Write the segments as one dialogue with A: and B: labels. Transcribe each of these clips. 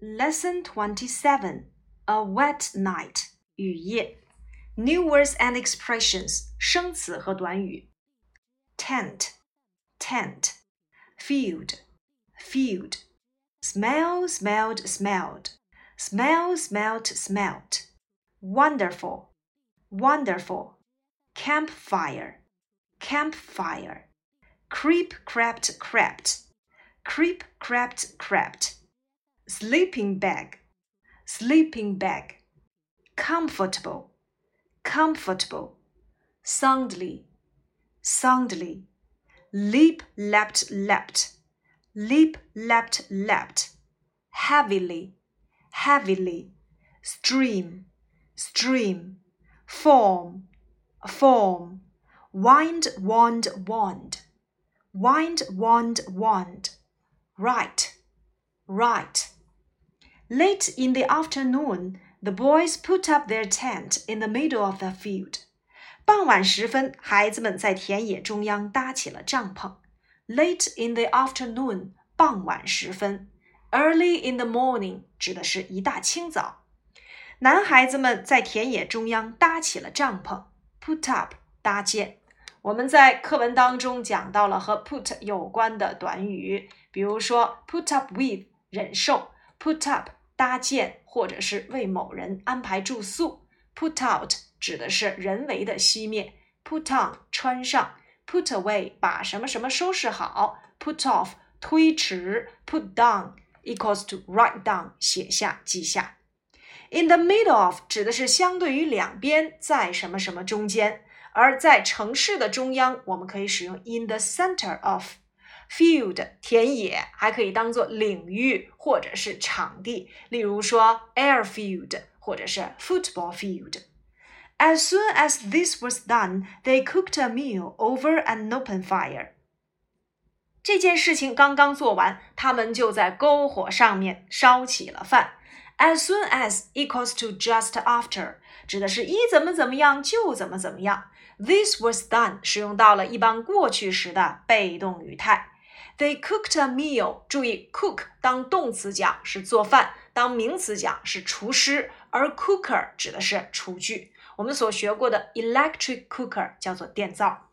A: Lesson Twenty-Seven: A wet night. 雨夜。New words and expressions. 生词和短语。Tent, tent. Field, field. Smell, smelled, smelled. Smell, smelt, smelt. Wonderful, wonderful. Campfire, campfire. Creep, crept, crept. Creep, crept, crept sleeping bag, sleeping bag, comfortable, comfortable, soundly, soundly, leap, leapt, leapt, leap, leapt, leapt, heavily, heavily, stream, stream, form, form, wind, wand, wand, wind, wand, wand, right, right. Late in the afternoon, the boys put up their tent in the middle of the field. 傍晚时分，孩子们在田野中央搭起了帐篷。Late in the afternoon，傍晚时分。Early in the morning 指的是一大清早。男孩子们在田野中央搭起了帐篷。Put up，搭建。我们在课文当中讲到了和 put 有关的短语，比如说 put up with，忍受；put up。搭建或者是为某人安排住宿。Put out 指的是人为的熄灭。Put on 穿上。Put away 把什么什么收拾好。Put off 推迟。Put down equals to write down 写下记下。In the middle of 指的是相对于两边，在什么什么中间。而在城市的中央，我们可以使用 in the center of。Field 田野还可以当做领域或者是场地，例如说 airfield 或者是 football field。As soon as this was done, they cooked a meal over an open fire。这件事情刚刚做完，他们就在篝火上面烧起了饭。As soon as equals to just after，指的是一怎么怎么样就怎么怎么样。This was done 使用到了一般过去时的被动语态。 They cooked a meal。注意，cook 当动词讲是做饭，当名词讲是厨师，而 cooker 指的是厨具。我们所学过的 electric cooker 叫做电灶。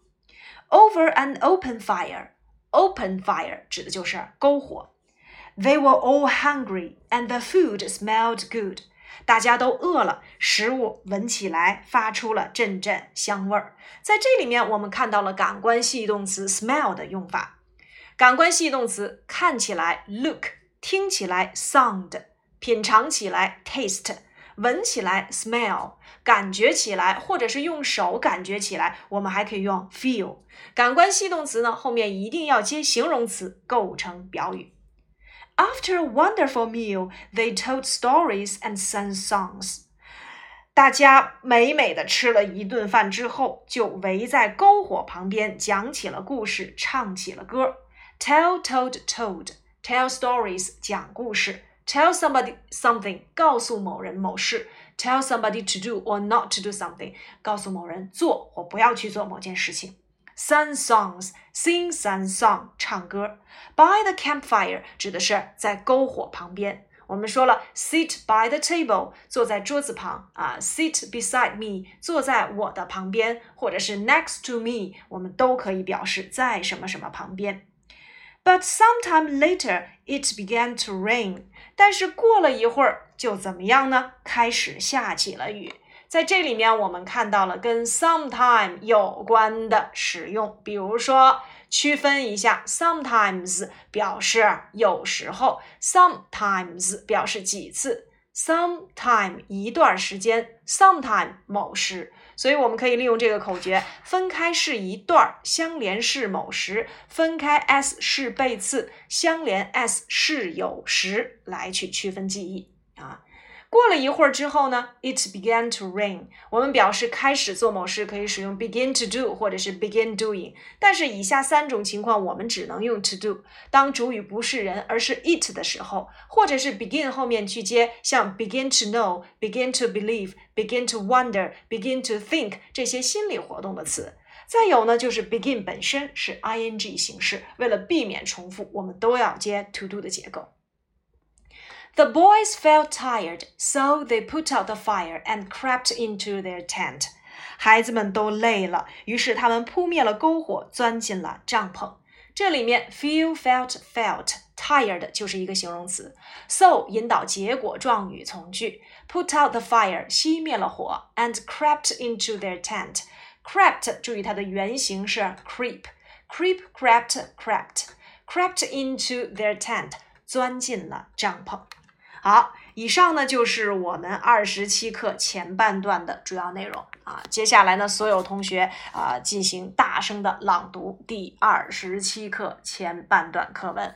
A: Over an open fire，open fire 指的就是篝火。They were all hungry and the food smelled good。大家都饿了，食物闻起来发出了阵阵香味儿。在这里面，我们看到了感官系动词 smell 的用法。感官系动词看起来 look，听起来 sound，品尝起来 taste，闻起来 smell，感觉起来或者是用手感觉起来，我们还可以用 feel。感官系动词呢后面一定要接形容词构成表语。After a wonderful meal, they told stories and sang songs。大家美美的吃了一顿饭之后，就围在篝火旁边讲起了故事，唱起了歌。Tell, told, told. Tell stories 讲故事。Tell somebody something 告诉某人某事。Tell somebody to do or not to do something 告诉某人做或不要去做某件事情。Sing songs, sing some song 唱歌。By the campfire 指的是在篝火旁边。我们说了，sit by the table 坐在桌子旁啊，sit beside me 坐在我的旁边，或者是 next to me，我们都可以表示在什么什么旁边。But sometime later it began to rain。但是过了一会儿，就怎么样呢？开始下起了雨。在这里面，我们看到了跟 sometime 有关的使用，比如说区分一下，sometimes 表示有时候，sometimes 表示几次，sometime 一段时间，sometime 某时。所以我们可以利用这个口诀：分开是一段儿，相连是某时；分开 s 是背次，相连 s 是有时，来去区分记忆啊。过了一会儿之后呢，it began to rain。我们表示开始做某事可以使用 begin to do 或者是 begin doing。但是以下三种情况我们只能用 to do。当主语不是人而是 it 的时候，或者是 begin 后面去接像 begin to know、begin to believe、begin to wonder、begin to think 这些心理活动的词。再有呢，就是 begin 本身是 ing 形式。为了避免重复，我们都要接 to do 的结构。The boys felt tired, so they put out the fire and crept into their tent. 孩子们都累了，于是他们扑灭了篝火，钻进了帐篷。这里面 feel, felt, felt, tired 就是一个形容词。So 引导结果状语从句。Put out the fire 熄灭了火，and crept into their tent. Crept 注意它的原形是 creep, creep, crept, crept, crept into their tent 钻进了帐篷。 好，以上呢就是我们二十七课前半段的主要内容啊。接下来呢，所有同学啊进行大声的朗读第二十七课前半段课文。